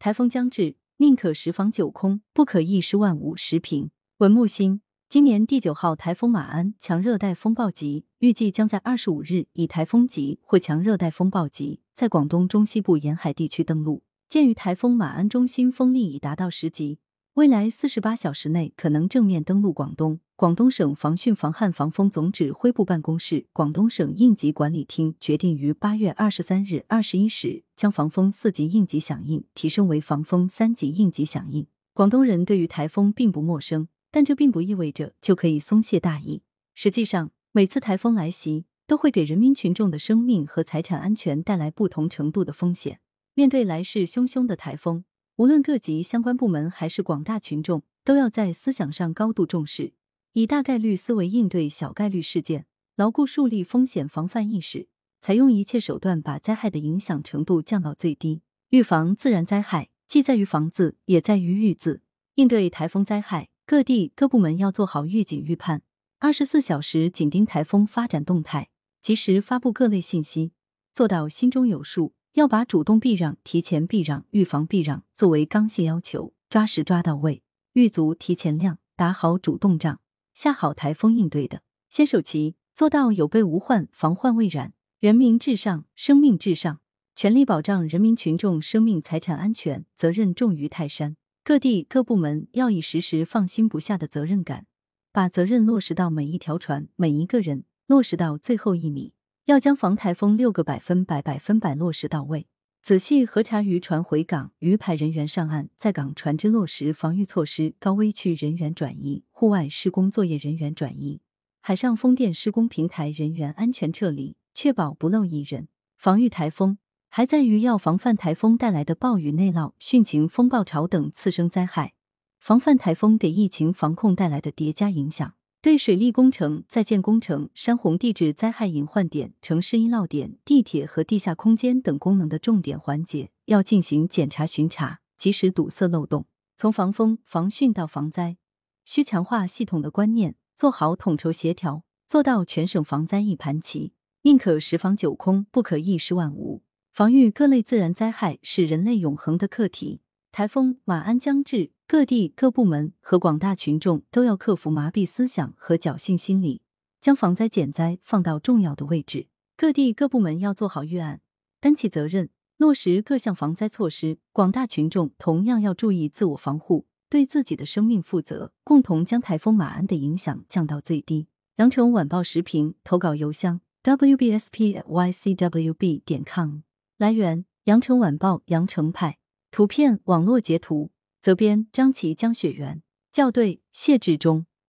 台风将至，宁可十防九空，不可一失万无十平。文木星，今年第九号台风马鞍强热带风暴级，预计将在二十五日以台风级或强热带风暴级在广东中西部沿海地区登陆。鉴于台风马鞍中心风力已达到十级。未来四十八小时内可能正面登陆广东。广东省防汛防旱防风总指挥部办公室、广东省应急管理厅决定于八月二十三日二十一时将防风四级应急响应提升为防风三级应急响应。广东人对于台风并不陌生，但这并不意味着就可以松懈大意。实际上，每次台风来袭都会给人民群众的生命和财产安全带来不同程度的风险。面对来势汹汹的台风，无论各级相关部门还是广大群众，都要在思想上高度重视，以大概率思维应对小概率事件，牢固树立风险防范意识，采用一切手段把灾害的影响程度降到最低。预防自然灾害，既在于防字，也在于预字。应对台风灾害，各地各部门要做好预警预判，二十四小时紧盯台风发展动态，及时发布各类信息，做到心中有数。要把主动避让、提前避让、预防避让作为刚性要求，抓实抓到位，预足提前量，打好主动仗，下好台风应对的先手棋，做到有备无患、防患未然。人民至上，生命至上，全力保障人民群众生命财产安全，责任重于泰山。各地各部门要以时时放心不下的责任感，把责任落实到每一条船、每一个人，落实到最后一米。要将防台风六个百分百百分百落实到位，仔细核查渔船回港、渔排人员上岸、在港船只落实防御措施、高危区人员转移、户外施工作业人员转移、海上风电施工平台人员安全撤离，确保不漏一人。防御台风还在于要防范台风带来的暴雨内涝、汛情、风暴潮等次生灾害，防范台风给疫情防控带来的叠加影响。对水利工程、在建工程、山洪地质灾害隐患点、城市易涝点、地铁和地下空间等功能的重点环节，要进行检查巡查，及时堵塞漏洞。从防风、防汛到防灾，需强化系统的观念，做好统筹协调，做到全省防灾一盘棋。宁可十防九空，不可一失万无。防御各类自然灾害是人类永恒的课题。台风马鞍将至。各地各部门和广大群众都要克服麻痹思想和侥幸心理，将防灾减灾放到重要的位置。各地各部门要做好预案，担起责任，落实各项防灾措施。广大群众同样要注意自我防护，对自己的生命负责，共同将台风马鞍的影响降到最低。羊城晚报时评投稿邮箱：wbspycwb 点 com。来源：羊城晚报羊城派。图片网络截图。责编：张琪、江雪原，校对：谢志忠。